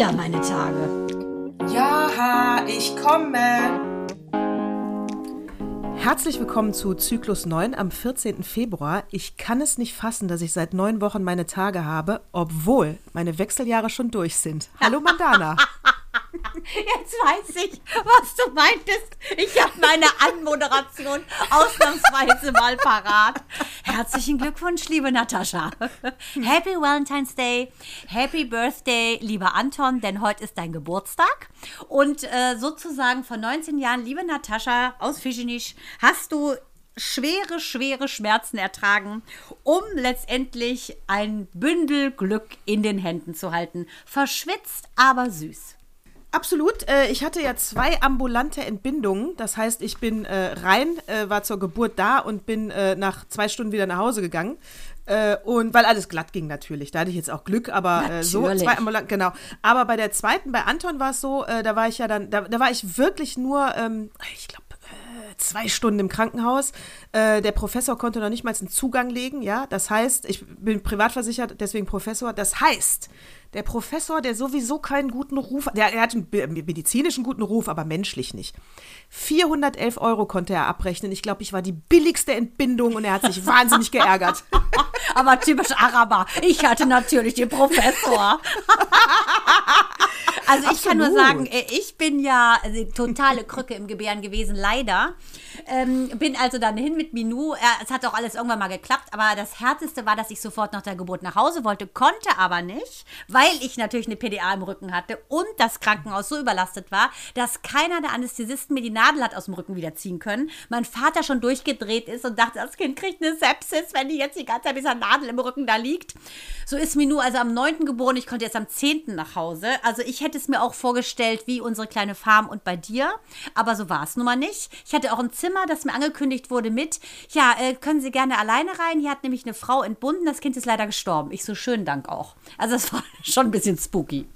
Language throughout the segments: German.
wieder meine Tage. Ja, ich komme. Herzlich willkommen zu Zyklus 9 am 14. Februar. Ich kann es nicht fassen, dass ich seit neun Wochen meine Tage habe, obwohl meine Wechseljahre schon durch sind. Hallo Mandana. Jetzt weiß ich, was du meintest. Ich habe meine Anmoderation ausnahmsweise mal parat. Herzlichen Glückwunsch, liebe Natascha. Happy Valentine's Day, Happy Birthday, lieber Anton, denn heute ist dein Geburtstag. Und äh, sozusagen vor 19 Jahren, liebe Natascha aus Fischenisch, hast du schwere, schwere Schmerzen ertragen, um letztendlich ein Bündel Glück in den Händen zu halten. Verschwitzt, aber süß. Absolut. Äh, ich hatte ja zwei ambulante Entbindungen. Das heißt, ich bin äh, rein, äh, war zur Geburt da und bin nach zwei Stunden wieder nach Hause gegangen. Und weil alles glatt ging natürlich. Da hatte ich jetzt auch Glück, aber äh, so zwei ambulant, genau. Aber bei der zweiten, bei Anton war es so, da war ich ja dann, da, da war ich wirklich nur, ähm, ich glaube, zwei Stunden im Krankenhaus. Äh, der Professor konnte noch nicht mal einen Zugang legen, ja. Das heißt, ich bin privat versichert, deswegen Professor. Das heißt, der Professor, der sowieso keinen guten Ruf hat, der, der hat einen medizinischen guten Ruf, aber menschlich nicht. 411 Euro konnte er abrechnen. Ich glaube, ich war die billigste Entbindung und er hat sich wahnsinnig geärgert. aber typisch Araber. Ich hatte natürlich den Professor. Also ich Absolut. kann nur sagen, äh, ich bin ja also, totale Krücke im Gebären gewesen, leider. Ähm, bin also dann hin mit Minou. Es hat auch alles irgendwann mal geklappt, aber das Härteste war, dass ich sofort nach der Geburt nach Hause wollte, konnte aber nicht, weil ich natürlich eine PDA im Rücken hatte und das Krankenhaus so überlastet war, dass keiner der Anästhesisten mir die Nadel hat aus dem Rücken wieder ziehen können. Mein Vater schon durchgedreht ist und dachte, das Kind kriegt eine Sepsis, wenn die jetzt die ganze Zeit mit dieser Nadel im Rücken da liegt. So ist Minou also am 9. geboren, ich konnte jetzt am 10. nach Hause. Also ich hätte es mir auch vorgestellt wie unsere kleine Farm und bei dir, aber so war es nun mal nicht. Ich hatte auch ein Zimmer Zimmer, das mir angekündigt wurde mit, ja, äh, können Sie gerne alleine rein. Hier hat nämlich eine Frau entbunden, das Kind ist leider gestorben. Ich so, schönen Dank auch. Also das war schon ein bisschen spooky.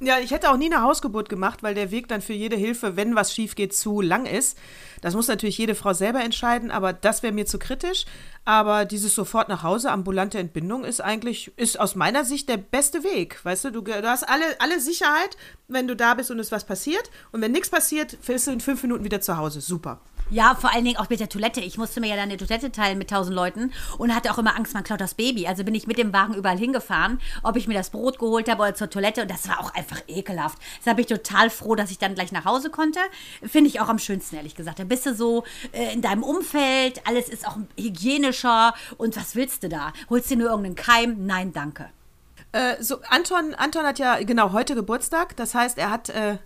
Ja, ich hätte auch nie eine Hausgeburt gemacht, weil der Weg dann für jede Hilfe, wenn was schief geht, zu lang ist. Das muss natürlich jede Frau selber entscheiden, aber das wäre mir zu kritisch. Aber dieses sofort nach Hause, ambulante Entbindung, ist eigentlich, ist aus meiner Sicht der beste Weg. Weißt du, du, du hast alle, alle Sicherheit, wenn du da bist und es was passiert. Und wenn nichts passiert, bist du in fünf Minuten wieder zu Hause. Super. Ja, vor allen Dingen auch mit der Toilette. Ich musste mir ja dann eine Toilette teilen mit tausend Leuten und hatte auch immer Angst, man klaut das Baby. Also bin ich mit dem Wagen überall hingefahren, ob ich mir das Brot geholt habe oder zur Toilette. Und das war auch einfach ekelhaft. Deshalb bin ich total froh, dass ich dann gleich nach Hause konnte. Finde ich auch am schönsten, ehrlich gesagt. Da bist du so äh, in deinem Umfeld, alles ist auch hygienischer. Und was willst du da? Holst du nur irgendeinen Keim? Nein, danke. Äh, so, Anton, Anton hat ja genau heute Geburtstag. Das heißt, er hat äh,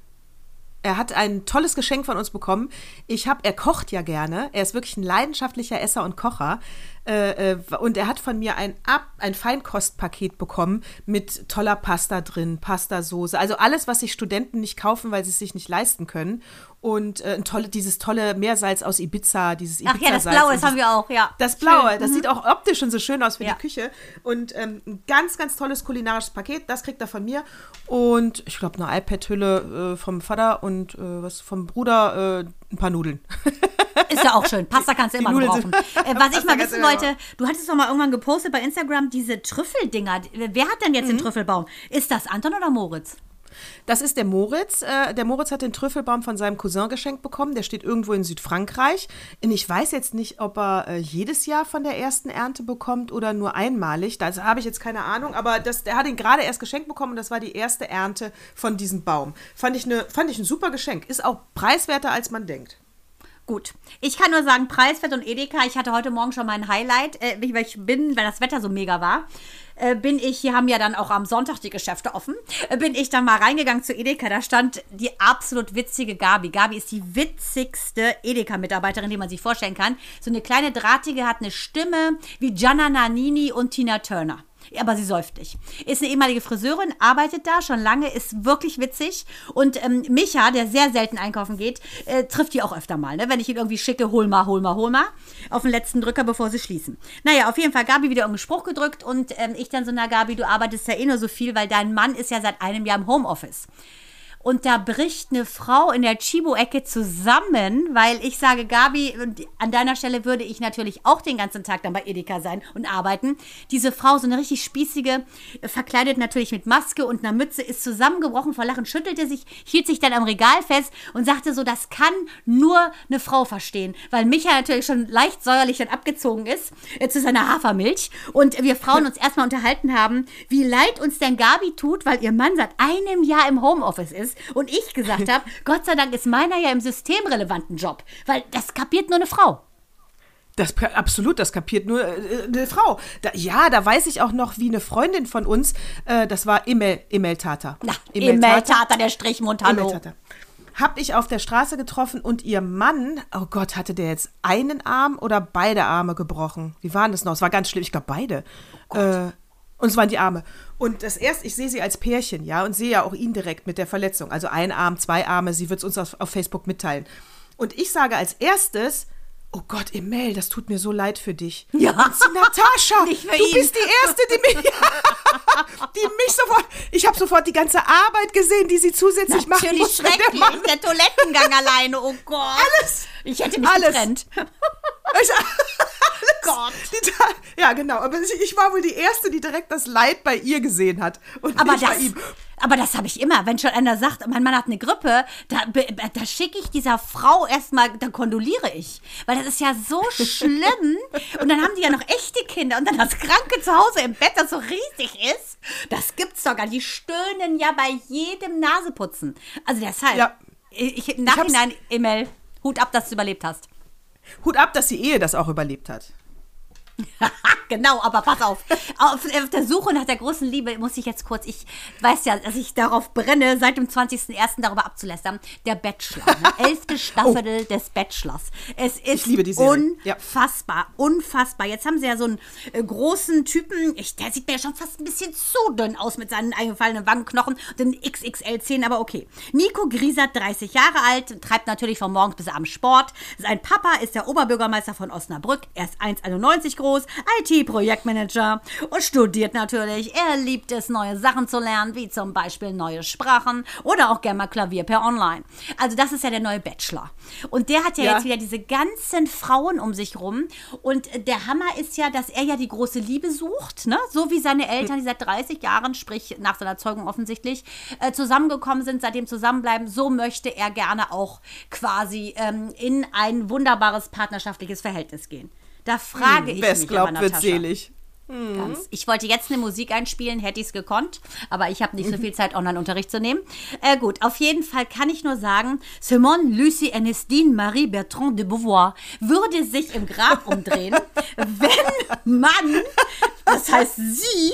er hat ein tolles Geschenk von uns bekommen. Ich habe, er kocht ja gerne. Er ist wirklich ein leidenschaftlicher Esser und Kocher. Äh, äh, und er hat von mir ein, Ab ein Feinkostpaket bekommen mit toller Pasta drin, Pastasoße, also alles, was sich Studenten nicht kaufen, weil sie es sich nicht leisten können. Und äh, tolle, dieses tolle Meersalz aus Ibiza, dieses Ibiza-Salz. Ach ja, das Blaue, das haben wir auch, ja. Das Blaue, schön. das mhm. sieht auch optisch schon so schön aus für ja. die Küche. Und ähm, ein ganz, ganz tolles kulinarisches Paket, das kriegt er von mir. Und ich glaube, eine iPad-Hülle äh, vom Vater und äh, was vom Bruder, äh, ein paar Nudeln. Ist ja auch schön. Pasta kannst du immer brauchen. Äh, was ich mal wissen wollte, du hattest doch mal irgendwann gepostet bei Instagram diese Trüffeldinger. Wer hat denn jetzt mhm. den Trüffelbaum? Ist das Anton oder Moritz? Das ist der Moritz. Äh, der Moritz hat den Trüffelbaum von seinem Cousin geschenkt bekommen. Der steht irgendwo in Südfrankreich. Und ich weiß jetzt nicht, ob er äh, jedes Jahr von der ersten Ernte bekommt oder nur einmalig. Da habe ich jetzt keine Ahnung. Aber das, der hat ihn gerade erst geschenkt bekommen und das war die erste Ernte von diesem Baum. Fand ich, eine, fand ich ein super Geschenk. Ist auch preiswerter, als man denkt. Gut. Ich kann nur sagen, Preiswert und Edeka. Ich hatte heute Morgen schon mein Highlight, äh, weil ich bin, weil das Wetter so mega war, äh, bin ich, hier haben ja dann auch am Sonntag die Geschäfte offen, äh, bin ich dann mal reingegangen zu Edeka. Da stand die absolut witzige Gabi. Gabi ist die witzigste Edeka-Mitarbeiterin, die man sich vorstellen kann. So eine kleine Drahtige hat eine Stimme wie Gianna Nannini und Tina Turner aber sie säuft nicht. Ist eine ehemalige Friseurin, arbeitet da schon lange, ist wirklich witzig. Und ähm, Micha, der sehr selten einkaufen geht, äh, trifft die auch öfter mal. Ne? Wenn ich ihn irgendwie schicke, hol mal, hol mal, hol mal. Auf den letzten Drücker, bevor sie schließen. Naja, auf jeden Fall Gabi wieder irgendeinen Spruch gedrückt und ähm, ich dann so, na Gabi, du arbeitest ja eh nur so viel, weil dein Mann ist ja seit einem Jahr im Homeoffice. Und da bricht eine Frau in der Chibo-Ecke zusammen, weil ich sage, Gabi, an deiner Stelle würde ich natürlich auch den ganzen Tag dann bei Edeka sein und arbeiten. Diese Frau, so eine richtig spießige, verkleidet natürlich mit Maske und einer Mütze, ist zusammengebrochen vor Lachen, schüttelte sich, hielt sich dann am Regal fest und sagte so, das kann nur eine Frau verstehen, weil Micha natürlich schon leicht säuerlich dann abgezogen ist äh, zu seiner Hafermilch und wir Frauen uns erstmal unterhalten haben, wie leid uns denn Gabi tut, weil ihr Mann seit einem Jahr im Homeoffice ist und ich gesagt habe, Gott sei Dank ist meiner ja im systemrelevanten Job, weil das kapiert nur eine Frau. Das absolut, das kapiert nur äh, eine Frau. Da, ja, da weiß ich auch noch, wie eine Freundin von uns, äh, das war Emel, Emel Tata. Na, Emel Tata, der Strichmund, hallo. Emel Tata. Hab ich auf der Straße getroffen und ihr Mann, oh Gott, hatte der jetzt einen Arm oder beide Arme gebrochen? Wie waren das noch? Es war ganz schlimm, ich glaube beide. Oh äh, und es waren die Arme. Und das erste, ich sehe sie als Pärchen, ja, und sehe ja auch ihn direkt mit der Verletzung. Also ein Arm, zwei Arme, sie wird es uns auf, auf Facebook mitteilen. Und ich sage als erstes, Oh Gott, Emel, das tut mir so leid für dich. Ja. Sie, Natascha, du ihn. bist die Erste, die mich, die mich sofort, ich habe sofort die ganze Arbeit gesehen, die sie zusätzlich macht. Natürlich muss. schrecklich, der, der Toilettengang alleine, oh Gott. Alles. Ich hätte mich alles. getrennt. Ich, Gott. Ja, genau. Aber ich, ich, war wohl die Erste, die direkt das Leid bei ihr gesehen hat. Und aber nicht das, bei ihm. Aber das habe ich immer. Wenn schon einer sagt, mein Mann hat eine Grippe, da, da schicke ich dieser Frau erstmal, da kondoliere ich. Weil das ist ja so schlimm. und dann haben die ja noch echte Kinder und dann das Kranke zu Hause im Bett, das so riesig ist. Das gibt's doch gar nicht. Die stöhnen ja bei jedem Naseputzen. Also deshalb, ja. ich, im Nachhinein, Emel, Hut ab, dass du überlebt hast. Hut ab, dass die Ehe das auch überlebt hat. genau, aber pass auf. auf. der Suche nach der großen Liebe muss ich jetzt kurz, ich weiß ja, dass ich darauf brenne, seit dem 20.01. darüber abzulästern. Der Bachelor, ne? elfte Staffel oh. des Bachelors. Es ist unfassbar, ja. unfassbar. Jetzt haben sie ja so einen äh, großen Typen, ich, der sieht mir ja schon fast ein bisschen zu dünn aus mit seinen eingefallenen Wangenknochen und den XXL-10, aber okay. Nico Griesert, 30 Jahre alt, treibt natürlich von morgens bis abends Sport. Sein Papa ist der Oberbürgermeister von Osnabrück, er ist 1,91 groß, IT-Projektmanager und studiert natürlich. Er liebt es, neue Sachen zu lernen, wie zum Beispiel neue Sprachen oder auch gerne mal Klavier per Online. Also das ist ja der neue Bachelor. Und der hat ja, ja. jetzt wieder diese ganzen Frauen um sich rum. Und der Hammer ist ja, dass er ja die große Liebe sucht, ne? so wie seine Eltern, die seit 30 Jahren, sprich nach seiner Zeugung offensichtlich, äh, zusammengekommen sind, seitdem zusammenbleiben. So möchte er gerne auch quasi ähm, in ein wunderbares partnerschaftliches Verhältnis gehen. Da frage hm, ich mich glaubt, aber, wird selig. Hm. Ich wollte jetzt eine Musik einspielen, hätte ich es gekonnt, aber ich habe nicht so viel Zeit, Online-Unterricht zu nehmen. Äh, gut, auf jeden Fall kann ich nur sagen, Simone Lucie Ernestine Marie Bertrand de Beauvoir würde sich im Grab umdrehen, wenn man, das heißt sie,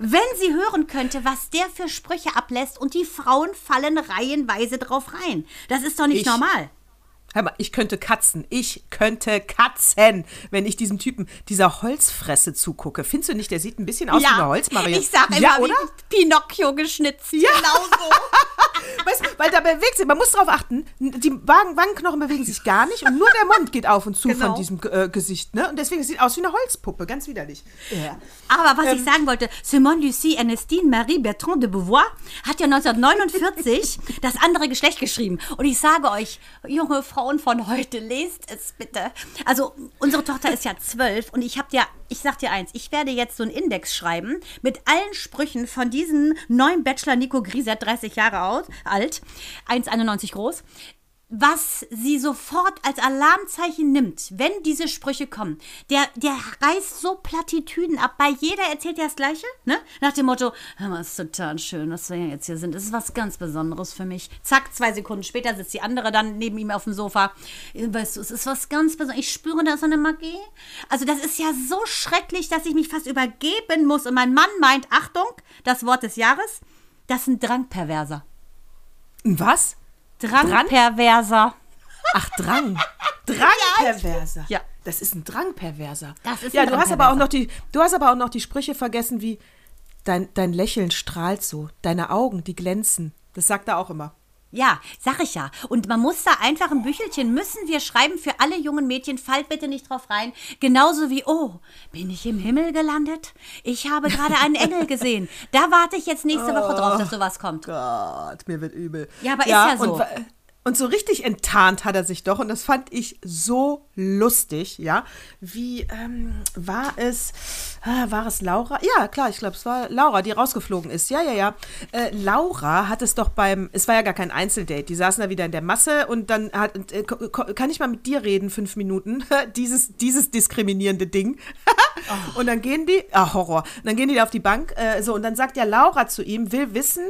wenn sie hören könnte, was der für Sprüche ablässt und die Frauen fallen reihenweise drauf rein. Das ist doch nicht ich, normal. Hör mal, ich könnte katzen. Ich könnte katzen, wenn ich diesem Typen dieser Holzfresse zugucke. Findest du nicht, der sieht ein bisschen aus ja, wie eine Holzmarie? Ich sag ja, immer, oder? wie Pinocchio geschnitzt. Ja. Genau so. weißt, weil da bewegt sich, man muss darauf achten, die Wangenknochen bewegen sich gar nicht und nur der Mund geht auf und zu genau. von diesem äh, Gesicht. Ne? Und deswegen sieht es aus wie eine Holzpuppe, ganz widerlich. Ja. Aber was ähm, ich sagen wollte, Simone Lucie Ernestine Marie Bertrand de Beauvoir hat ja 1949 das andere Geschlecht geschrieben. Und ich sage euch, junge Frau, Frauen von heute, lest es bitte. Also, unsere Tochter ist ja zwölf und ich habe dir, ich sag dir eins, ich werde jetzt so einen Index schreiben mit allen Sprüchen von diesem neuen Bachelor Nico Grieser, 30 Jahre alt, 1,91 groß was sie sofort als Alarmzeichen nimmt, wenn diese Sprüche kommen. Der, der reißt so Plattitüden ab. Bei jeder erzählt er das Gleiche, ne? Nach dem Motto, hör mal, ist total schön, dass wir jetzt hier sind. Das ist was ganz Besonderes für mich. Zack, zwei Sekunden später sitzt die andere dann neben ihm auf dem Sofa. Weißt du, es ist was ganz Besonderes. Ich spüre da so eine Magie. Also das ist ja so schrecklich, dass ich mich fast übergeben muss. Und mein Mann meint, Achtung, das Wort des Jahres, das ist ein Drangperverser. Was? Drangperverser. Ach, Drang. Drangperverser. Ja. Das ist ein Drangperverser. Das ist ja, ein du hast aber auch noch die, du hast aber auch noch die Sprüche vergessen wie dein, dein Lächeln strahlt so, deine Augen, die glänzen. Das sagt er auch immer. Ja, sag ich ja. Und man muss da einfach ein Büchelchen, müssen wir schreiben für alle jungen Mädchen, fallt bitte nicht drauf rein. Genauso wie, oh, bin ich im Himmel gelandet? Ich habe gerade einen Engel gesehen. Da warte ich jetzt nächste Woche drauf, dass sowas kommt. Gott, mir wird übel. Ja, aber ist ja so. Und, so richtig enttarnt hat er sich doch. Und das fand ich so lustig, ja. Wie ähm, war es? Ah, war es Laura? Ja, klar, ich glaube, es war Laura, die rausgeflogen ist. Ja, ja, ja. Äh, Laura hat es doch beim, es war ja gar kein Einzeldate. Die saßen da wieder in der Masse und dann hat, äh, kann ich mal mit dir reden, fünf Minuten? dieses, dieses diskriminierende Ding. Und dann gehen die, ah, Horror. Und dann gehen die da auf die Bank, äh, so, und dann sagt ja Laura zu ihm, will wissen,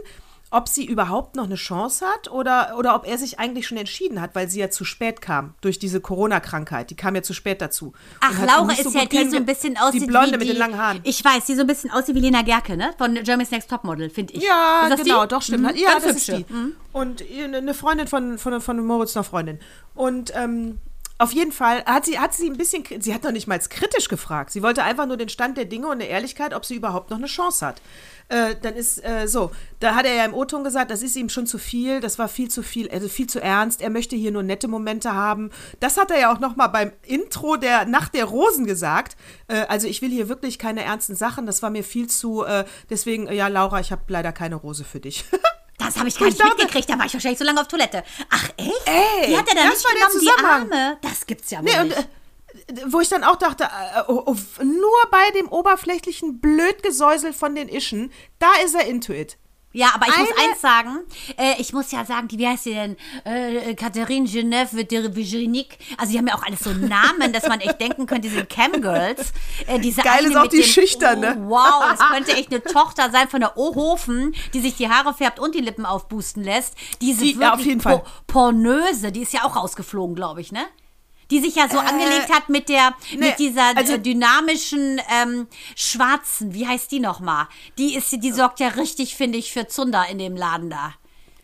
ob sie überhaupt noch eine Chance hat oder, oder ob er sich eigentlich schon entschieden hat, weil sie ja zu spät kam durch diese Corona-Krankheit. Die kam ja zu spät dazu. Ach, Laura ist so ja die so ein bisschen aussieht Die Blonde wie mit den langen Haaren. Ich weiß, die so ein bisschen aussieht wie Lena Gerke, ne? Von Germany's Next Topmodel, finde ich. Ja, ist genau, die? doch, stimmt. Mhm, Ja, ganz das ist hübsche. die. Und eine eine Freundin von, von, von Moritz, einer Freundin. Und ähm, auf jeden Fall hat sie, hat sie ein bisschen, sie hat noch nicht mal kritisch gefragt. Sie wollte einfach nur den Stand der Dinge und eine Ehrlichkeit, ob sie überhaupt noch eine Chance hat. Äh, dann ist äh, so, da hat er ja im O-Ton gesagt, das ist ihm schon zu viel, das war viel zu viel, also viel zu ernst. Er möchte hier nur nette Momente haben. Das hat er ja auch noch mal beim Intro der Nacht der Rosen gesagt. Äh, also ich will hier wirklich keine ernsten Sachen. Das war mir viel zu. Äh, deswegen, ja, Laura, ich habe leider keine Rose für dich. Das habe ich gar Ich nicht dachte- mitgekriegt, da war ich wahrscheinlich so lange auf Toilette. Ach, echt? Ey, die hat er da das nicht genommen, die. Arme. Das gibt's ja wohl Nee, und nicht. äh, wo ich dann auch dachte, äh, oh, oh, nur bei dem oberflächlichen Blödgesäusel von den Ischen, da ist er into it. Ja, aber ich muss Eine- eins sagen, äh, ich muss ja sagen, die, wie heißt sie denn? Äh, Catherine Genève de Virginique. Also die haben ja auch alles so Namen, dass man echt denken könnte, die sind Camgirls. Äh, diese Geil ist auch die Schüchterne. Oh, wow, das könnte echt eine Tochter sein von der Ohofen, die sich die Haare färbt und die Lippen aufpusten lässt. Diese Die- wirklich ja, auf jeden Fall. pornöse, die ist ja auch rausgeflogen, glaube ich, ne? Die sich ja so angelegt hat mit der, nee, mit dieser also- äh, dynamischen ähm, schwarzen, wie heißt die nochmal? Die ist, die sorgt ja richtig, finde ich, für Zunder in dem Laden da.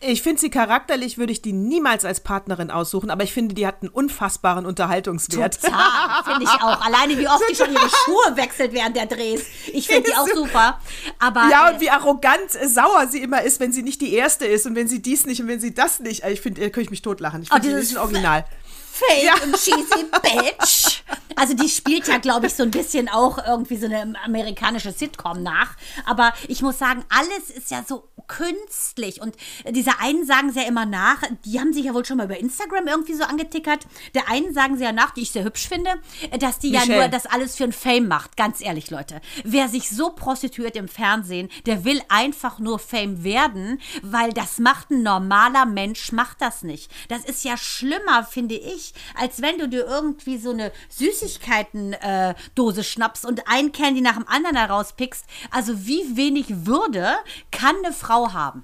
Ich finde sie charakterlich, würde ich die niemals als Partnerin aussuchen, aber ich finde, die hat einen unfassbaren Unterhaltungswert. Total, finde ich auch. Alleine wie oft die schon ihre Schuhe wechselt während der Drehs. Ich finde die auch super. Aber Ja, äh, und wie arrogant äh, sauer sie immer ist, wenn sie nicht die Erste ist und wenn sie dies nicht und wenn sie das nicht. Also Ich finde, da könnte ich mich totlachen. Ich Oh, finde, die dieses ist ein Original. Fake Ja. und cheesy Bitch. Also die spielt ja, glaube ich, so ein bisschen auch irgendwie so eine amerikanische Sitcom nach. Aber ich muss sagen, alles ist ja so künstlich. Und diese einen sagen sie ja immer nach, die haben sich ja wohl schon mal über Instagram irgendwie so angetickert. Der einen sagen sie ja nach, die ich sehr hübsch finde, dass die ja Michelle. nur das alles für ein Fame macht. Ganz ehrlich, Leute. Wer sich so prostituiert im Fernsehen, der will einfach nur Fame werden, weil das macht ein normaler Mensch, macht das nicht. Das ist ja schlimmer, finde ich, als wenn du dir irgendwie so eine Süßigkeiten-Dose schnappst und ein Candy nach dem anderen da rauspickst. Also wie wenig Würde kann eine Frau haben?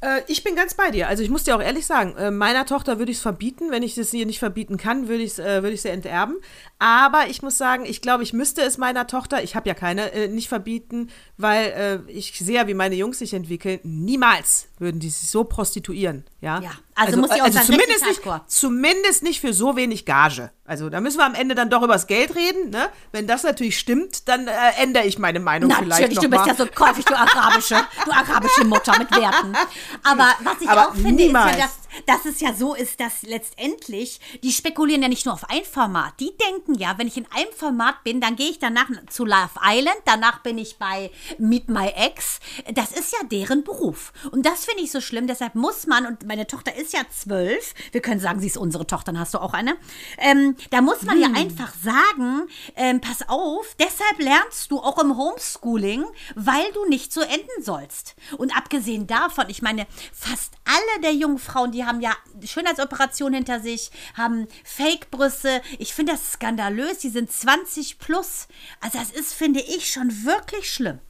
Äh, ich bin ganz bei dir. Also ich muss dir auch ehrlich sagen, äh, meiner Tochter würde ich es verbieten. Wenn ich das ihr nicht verbieten kann, würde ich äh, würde ich sie enterben. Aber ich muss sagen, ich glaube, ich müsste es meiner Tochter, ich habe ja keine, äh, nicht verbieten, weil äh, ich sehe ja, wie meine Jungs sich entwickeln. Niemals würden die sich so prostituieren. Ja, Ja, also muss ich auch sagen, zumindest nicht, zumindest nicht für so wenig Gage. Also da müssen wir am Ende dann doch übers Geld reden. Ne? Wenn das natürlich stimmt, dann äh, ändere ich meine Meinung vielleicht Natürlich, noch du bist mal. ja so käufig, du arabische, du arabische Mutter mit Werten. Aber was ich Aber auch finde, niemals. ist ja, dass, dass es ja so ist, dass letztendlich, die spekulieren ja nicht nur auf ein Format. Die denken ja, wenn ich in einem Format bin, dann gehe ich danach zu Love Island, danach bin ich bei Meet My Ex. Das ist ja deren Beruf. Und das finde ich so schlimm. Deshalb muss man, und meine Tochter ist ja zwölf, wir können sagen, sie ist unsere Tochter, dann hast du auch eine. Ähm, da muss man ja einfach sagen, ähm, pass auf, deshalb lernst du auch im Homeschooling, weil du nicht so enden sollst. Und abgesehen davon, ich meine, fast alle der jungen Frauen, die haben ja Schönheitsoperationen hinter sich, haben Fake-Brüste. Ich finde das skandalös, die sind 20 plus. Also das ist, finde ich, schon wirklich schlimm.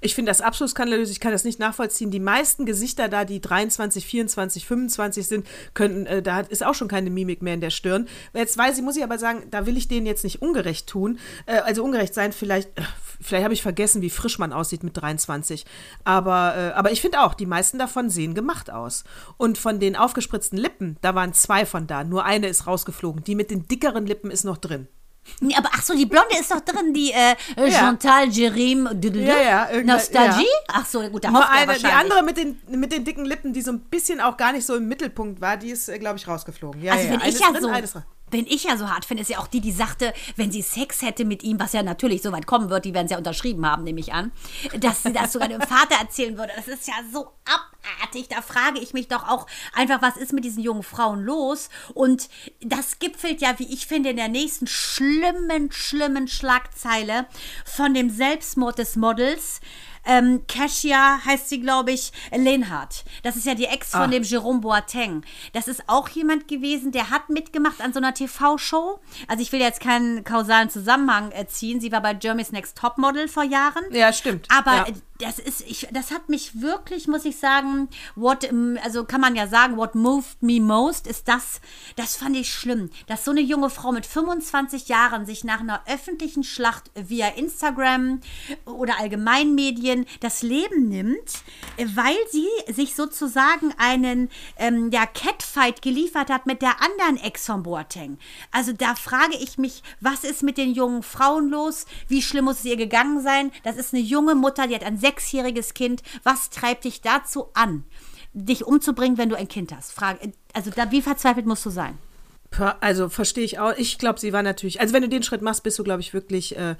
Ich finde das absolut skandalös. Ich kann das nicht nachvollziehen. Die meisten Gesichter da, die 23, 24, 25 sind, könnten, äh, da ist auch schon keine Mimik mehr in der Stirn. Jetzt weiß ich, muss ich aber sagen, da will ich denen jetzt nicht ungerecht tun. Äh, also ungerecht sein, vielleicht, äh, vielleicht habe ich vergessen, wie frisch man aussieht mit 23. Aber, äh, aber ich finde auch, die meisten davon sehen gemacht aus. Und von den aufgespritzten Lippen, da waren zwei von da. Nur eine ist rausgeflogen. Die mit den dickeren Lippen ist noch drin. Nee, aber ach so, die Blonde ist doch drin, die äh, Ja. Chantal Jerim Ja, ja, irgendwann- Nostalgie? ja. Ach so, gut, der Nur eine, die andere mit den, mit den dicken Lippen, die so ein bisschen auch gar nicht so im Mittelpunkt war, die ist, glaube ich, rausgeflogen. Ja, Also ja, wenn ich ja drin, so, wenn ich ja so hart finde, ist ja auch die, die sagte, wenn sie Sex hätte mit ihm, was ja natürlich so weit kommen wird, die werden es ja unterschrieben haben, nehme ich an, dass sie das sogar dem Vater erzählen würde. Das ist ja so abartig. Da frage ich mich doch auch einfach, was ist mit diesen jungen Frauen los? Und das gipfelt ja, wie ich finde, in der nächsten schlimmen, schlimmen Schlagzeile von dem Selbstmord des Models. Ähm, Cassia heißt sie, glaube ich, Lenhardt. Das ist ja die Ex von Ah. dem Jerome Boateng. Das ist auch jemand gewesen, der hat mitgemacht an so einer TV-Show. Also ich will jetzt keinen kausalen Zusammenhang äh, ziehen. Sie war bei Jeremy's Next Topmodel vor Jahren. Ja, stimmt. Aber Ja. Das ist, ich, das hat mich wirklich, muss ich sagen, what, ähm, also kann man ja sagen, what moved me most ist das, das fand ich schlimm, dass so eine junge Frau mit 25 Jahren sich nach einer öffentlichen Schlacht via Instagram oder Allgemeinmedien das Leben nimmt, äh, weil sie sich sozusagen einen ähm, ja, Catfight geliefert hat mit der anderen Ex von Boateng. Also da frage ich mich, was ist mit den jungen Frauen los? Wie schlimm muss es ihr gegangen sein? Das ist eine junge Mutter, die hat ein sechsjähriges Kind. Was treibt dich dazu an, dich umzubringen, wenn du ein Kind hast? Frage, also da, wie verzweifelt musst du sein? Also verstehe ich auch. Ich glaube, sie war natürlich. Also wenn du den Schritt machst, bist du, glaube ich, wirklich, äh,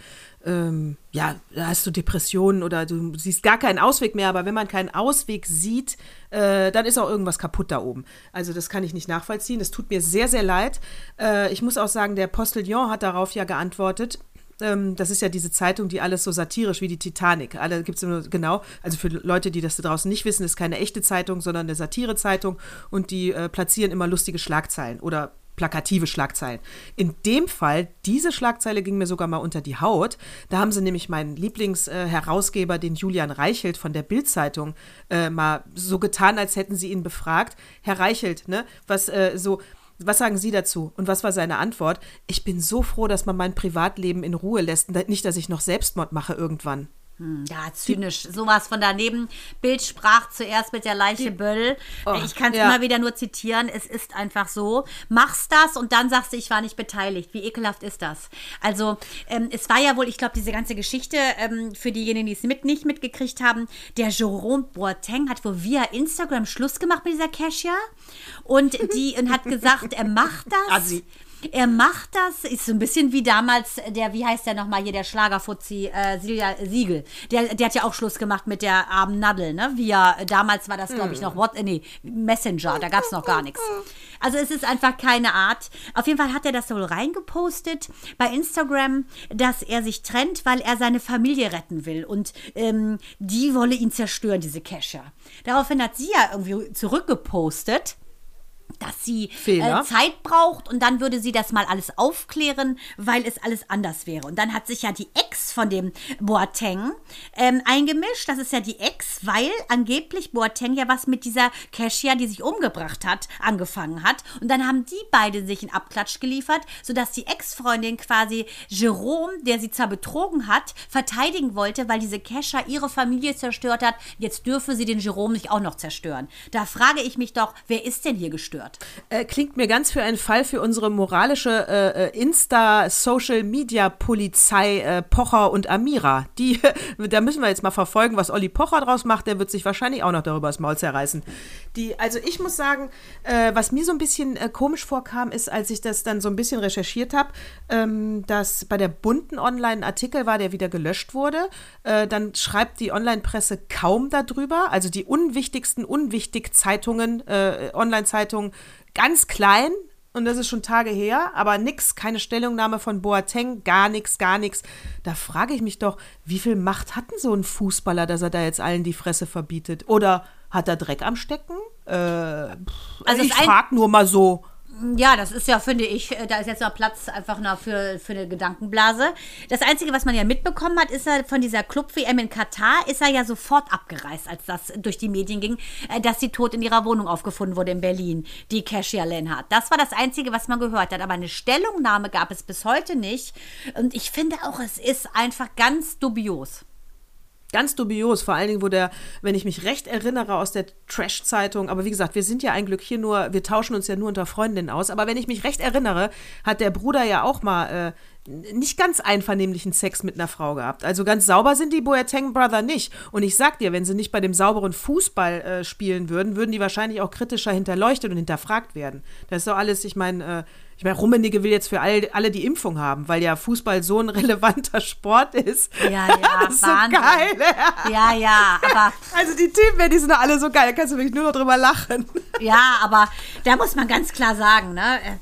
ähm, ja, da hast du Depressionen oder du siehst gar keinen Ausweg mehr. Aber wenn man keinen Ausweg sieht, äh, dann ist auch irgendwas kaputt da oben. Also das kann ich nicht nachvollziehen. Das tut mir sehr, sehr leid. Äh, ich muss auch sagen, der Postillon hat darauf ja geantwortet. Ähm, das ist ja diese Zeitung, die alles so satirisch wie die Titanic. Alle gibt es nur genau. Also für Leute, die das da draußen nicht wissen, ist keine echte Zeitung, sondern eine Satirezeitung und die äh, platzieren immer lustige Schlagzeilen oder plakative Schlagzeilen. In dem Fall, diese Schlagzeile ging mir sogar mal unter die Haut. Da haben sie nämlich meinen Lieblingsherausgeber, den Julian Reichelt von der Bild-Zeitung, äh, mal so getan, als hätten sie ihn befragt. Herr Reichelt, ne, was äh, so. Was sagen Sie dazu? Und was war seine Antwort? Ich bin so froh, dass man mein Privatleben in Ruhe lässt. Nicht, dass ich noch Selbstmord mache irgendwann. Ja, zynisch. Sowas von daneben. Bild sprach zuerst mit der Leiche Böll. Oh, ich kann es ja. immer wieder nur zitieren. Es ist einfach so. Machst das und dann sagst du, ich war nicht beteiligt. Wie ekelhaft ist das? Also, ähm, es war ja wohl, ich glaube, diese ganze Geschichte, ähm, für diejenigen, die es mit, nicht mitgekriegt haben, der Jerome Boateng hat wohl via Instagram Schluss gemacht mit dieser Cassia und die und hat gesagt, er macht das. Assi. Er macht das, ist so ein bisschen wie damals der, wie heißt der nochmal hier, der Schlagerfuzzi, äh, Silja Siegel. Der, der hat ja auch Schluss gemacht mit der armen Nadel, ne? Wie er, damals war das, glaube ich, noch What, äh, nee, Messenger, da gab es noch gar nichts. Also es ist einfach keine Art. Auf jeden Fall hat er das wohl reingepostet bei Instagram, dass er sich trennt, weil er seine Familie retten will. Und ähm, die wolle ihn zerstören, diese Kesha. Daraufhin hat sie ja irgendwie zurückgepostet dass sie äh, Zeit braucht und dann würde sie das mal alles aufklären, weil es alles anders wäre. Und dann hat sich ja die Ex von dem Boateng ähm, eingemischt. Das ist ja die Ex, weil angeblich Boateng ja was mit dieser Cassia, die sich umgebracht hat, angefangen hat. Und dann haben die beide sich einen Abklatsch geliefert, sodass die Ex-Freundin quasi Jerome, der sie zwar betrogen hat, verteidigen wollte, weil diese Cassia ihre Familie zerstört hat. Jetzt dürfe sie den Jerome nicht auch noch zerstören. Da frage ich mich doch, wer ist denn hier gestört? Äh, klingt mir ganz für einen Fall für unsere moralische äh, äh, Insta-Social-Media-Polizei äh, Pocher und Amira. Die, da müssen wir jetzt mal verfolgen, was Olli Pocher draus macht. Der wird sich wahrscheinlich auch noch darüber das Maul zerreißen. Die, also ich muss sagen, äh, was mir so ein bisschen äh, komisch vorkam, ist, als ich das dann so ein bisschen recherchiert habe, ähm, dass bei der bunten Online Artikel war, der wieder gelöscht wurde. Dann schreibt die Online-Presse kaum darüber. Also die unwichtigsten Unwichtig-Zeitungen, äh, Online-Zeitungen, ganz klein. Und das ist schon Tage her, aber nix, keine Stellungnahme von Boateng, gar nichts, gar nichts. Da frage ich mich doch, wie viel Macht hat denn so ein Fußballer, dass er da jetzt allen die Fresse verbietet? Oder hat er Dreck am Stecken? Äh, Also ich das ein- frag nur mal so. Ja, das ist ja, finde ich, äh, da ist jetzt noch Platz einfach noch für, für eine Gedankenblase. Das Einzige, was man ja mitbekommen hat, ist ja von dieser Club-WM in Katar, ist er ja sofort abgereist, als das durch die Medien ging, äh, dass sie tot in ihrer Wohnung aufgefunden wurde in Berlin, die Cassia Lenhardt. Das war das Einzige, was man gehört hat. Aber eine Stellungnahme gab es bis heute nicht. Und ich finde auch, es ist einfach ganz dubios. Ganz dubios, vor allen Dingen, wo der, wenn ich mich recht erinnere, aus der Trash-Zeitung, aber wie gesagt, wir sind ja ein Glück hier nur, wir tauschen uns ja nur unter Freundinnen aus, aber wenn ich mich recht erinnere, hat der Bruder ja auch mal nicht ganz einvernehmlichen Sex mit einer Frau gehabt. Also ganz sauber sind die Boateng Brother nicht. Und ich sag dir, wenn sie nicht bei dem sauberen Fußball äh, spielen würden, würden die wahrscheinlich auch kritischer hinterleuchtet und hinterfragt werden. Das ist doch alles, ich meine, äh, ich meine, Rummenigge will jetzt für all, alle die Impfung haben, weil ja Fußball so ein relevanter Sport ist. Ja, ja, das ist so geil. Ja, ja, aber. Also die Typen, die sind alle so geil, da kannst du wirklich nur noch drüber lachen. Ja, aber da muss man ganz klar sagen, ne? Äh,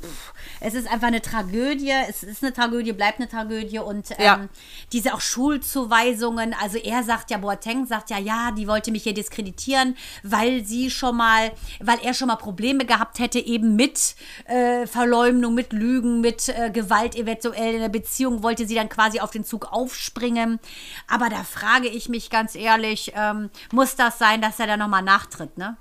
es ist einfach eine Tragödie. Es ist eine Tragödie, bleibt eine Tragödie. Und ähm, Ja. diese auch Schulzuweisungen, also er sagt ja, Boateng sagt ja, ja, die wollte mich hier diskreditieren, weil sie schon mal, weil er schon mal Probleme gehabt hätte, eben mit äh, Verleumdung, mit Lügen, mit äh, Gewalt eventuell in der Beziehung, wollte sie dann quasi auf den Zug aufspringen. Aber da frage ich mich ganz ehrlich, ähm, muss das sein, dass er da nochmal nachtritt, ne?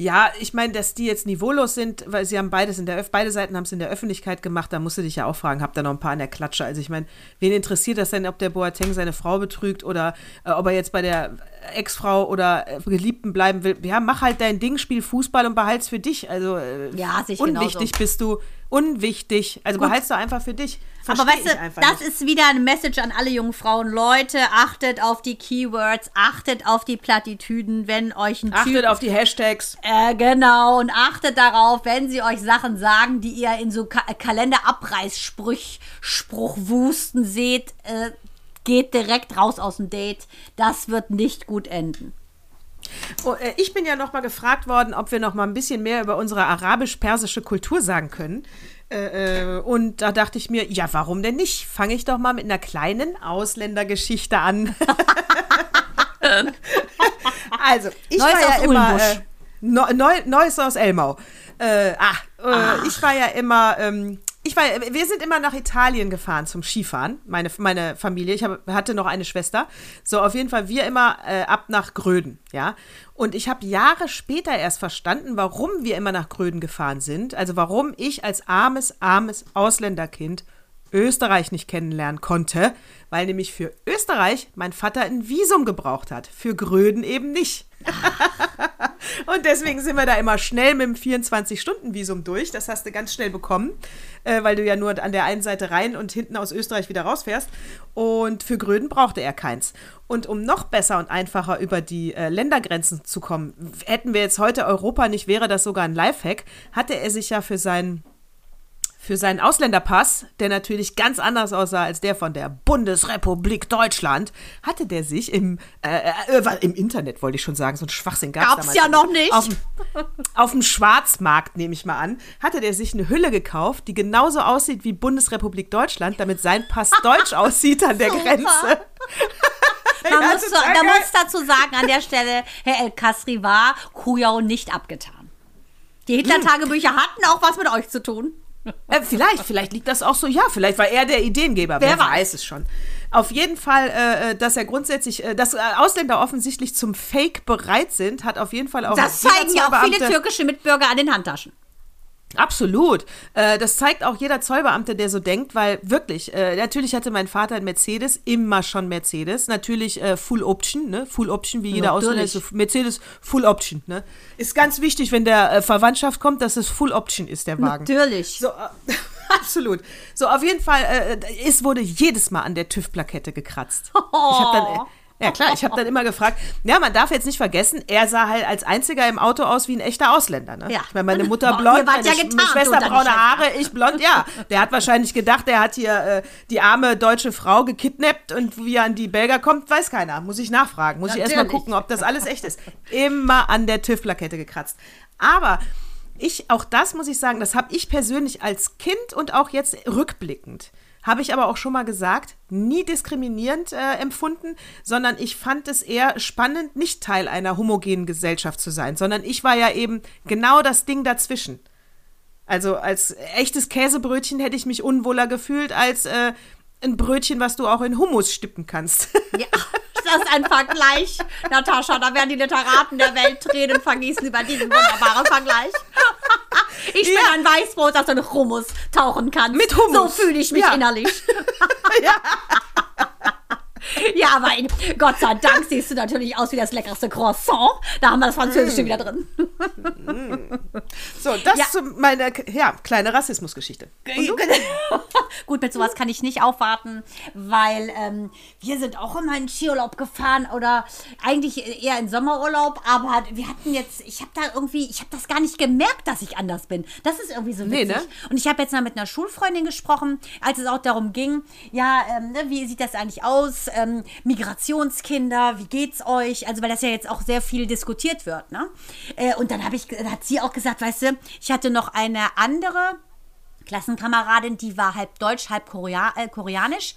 Ja, ich meine, dass die jetzt niveaulos sind, weil sie haben beides in der Öff beide Seiten haben es in der Öffentlichkeit gemacht, da musst du dich ja auch fragen, habt ihr noch ein paar an der Klatsche? Also ich meine, wen interessiert das denn, ob der Boateng seine Frau betrügt oder äh, ob er jetzt bei der Ex-Frau oder äh, Geliebten bleiben will? Ja, mach halt dein Ding, spiel Fußball und behalt's für dich. Also äh, Ja, unwichtig genauso. bist du, unwichtig. Also behalt's doch einfach für dich. Aber Versteh weißt du, das nicht. ist wieder eine Message an alle jungen Frauen. Leute, achtet auf die Keywords, achtet auf die Plattitüden, wenn euch ein Typ Achtet auf die Hashtags. Äh, genau, und achtet darauf, wenn sie euch Sachen sagen, die ihr in so Ka Kalenderabreißspruch Spruchwusten seht, äh, geht direkt raus aus dem Date. Das wird nicht gut enden. Oh, äh, ich bin ja noch mal gefragt worden, ob wir noch mal ein bisschen mehr über unsere arabisch-persische Kultur sagen können. Äh, äh, und da dachte ich mir, ja, warum denn nicht? Fange ich doch mal mit einer kleinen Ausländergeschichte an. also, ich Neues war ja immer äh, Neu, Neu, Neues aus Elmau. Äh, ah, äh, ich war ja immer, ähm, ich war, wir sind immer nach Italien gefahren zum Skifahren, meine, meine Familie. Ich hab, hatte noch eine Schwester. So, auf jeden Fall wir immer äh, ab nach Gröden, ja. Und ich habe Jahre später erst verstanden, warum wir immer nach Gröden gefahren sind. Also warum ich als armes, armes Ausländerkind Österreich nicht kennenlernen konnte, weil nämlich für Österreich mein Vater ein Visum gebraucht hat, für Gröden eben nicht. Und deswegen sind wir da immer schnell mit dem 24-Stunden-Visum durch. Das hast du ganz schnell bekommen, äh, weil du ja nur an der einen Seite rein und hinten aus Österreich wieder rausfährst. Und für Gröden brauchte er keins. Und um noch besser und einfacher über die äh, Ländergrenzen zu kommen, hätten wir jetzt heute Europa nicht, wäre das sogar ein Lifehack, hatte er sich ja für seinen für seinen Ausländerpass, der natürlich ganz anders aussah als der von der Bundesrepublik Deutschland, hatte der sich im, äh, äh, war im Internet, wollte ich schon sagen, so ein Schwachsinn Gab's damals ja noch nicht. Auf, dem- auf dem Schwarzmarkt, nehme ich mal an, hatte der sich eine Hülle gekauft, die genauso aussieht wie Bundesrepublik Deutschland, damit sein Pass deutsch aussieht an der Super. Grenze. Man Ja, muss, total da muss dazu sagen, an der Stelle, Herr El Kasri war Kujau nicht abgetan. Die Hitler-Tagebücher hatten auch was mit euch zu tun. Äh, vielleicht, vielleicht liegt das auch so, ja, vielleicht war er der Ideengeber, wer, Wer weiß. es schon. Auf jeden Fall, äh, äh, dass er grundsätzlich, äh, dass äh, Ausländer offensichtlich zum Fake bereit sind, hat auf jeden Fall auch Das zeigen ja auch viele türkische Mitbürger an den Handtaschen. Absolut. Äh, das zeigt auch jeder Zollbeamte, der so denkt, weil wirklich, äh, natürlich hatte mein Vater ein Mercedes, immer schon Mercedes. Natürlich äh, Full Option, ne? Full Option, wie jeder Ausländer ist. Natürlich. So Mercedes Full Option, ne? Ist ganz wichtig, wenn der Verwandtschaft kommt, dass es Full Option ist, der Wagen. Natürlich. So, äh, absolut. So, auf jeden Fall, äh, es wurde jedes Mal an der TÜV-Plakette gekratzt. Ich habe dann, ja klar, ich habe dann immer gefragt, ja, man darf jetzt nicht vergessen, er sah halt als einziger im Auto aus wie ein echter Ausländer. Ne? Ja. Ich meine, meine Mutter Boah, blond, meine ja getarnt, Schwester und deine braune Schwester. Haare, ich blond, ja. Der hat wahrscheinlich gedacht, er hat hier äh, die arme deutsche Frau gekidnappt und wie er an die Belgier kommt, weiß keiner. Muss ich nachfragen. Muss ich erstmal Natürlich. gucken, ob das alles echt ist. Immer an der TÜV-Plakette gekratzt. Aber ich, auch das muss ich sagen, das habe ich persönlich als Kind und auch jetzt rückblickend, habe ich aber auch schon mal gesagt, nie diskriminierend äh, empfunden, sondern ich fand es eher spannend, nicht Teil einer homogenen Gesellschaft zu sein, sondern ich war ja eben genau das Ding dazwischen. Also als echtes Käsebrötchen hätte ich mich unwohler gefühlt als äh, ein Brötchen, was du auch in Hummus stippen kannst. Ja, das ist ein Vergleich, Natascha. Da werden die Literaten der Welt Tränen vergießen über diesen wunderbaren Vergleich. Ich bin Ja. ein Weißbrot, das in Hummus tauchen kannst. Mit Hummus. So fühle ich mich Ja. innerlich. Ja, aber in, Gott sei Dank siehst du natürlich aus wie das leckerste Croissant. Da haben wir das Französische wieder drin. So, das Ja. zu meiner ja, kleine Rassismusgeschichte. Gut, mit sowas kann ich nicht aufwarten, weil ähm, wir sind auch immer in Skiurlaub gefahren oder eigentlich eher in Sommerurlaub, aber wir hatten jetzt, ich habe da irgendwie, ich habe das gar nicht gemerkt, dass ich anders bin. Das ist irgendwie so Nee, witzig. ne? Und ich habe jetzt mal mit einer Schulfreundin gesprochen, als es auch darum ging, ja, ähm, ne, wie sieht das eigentlich aus? Ähm, Migrationskinder, wie geht's euch? Also, weil das ja jetzt auch sehr viel diskutiert wird, ne? Äh, und dann habe ich, da hat sie auch gesagt, weißt du, ich hatte noch eine andere Klassenkameradin, die war halb deutsch, halb Korea äh, koreanisch.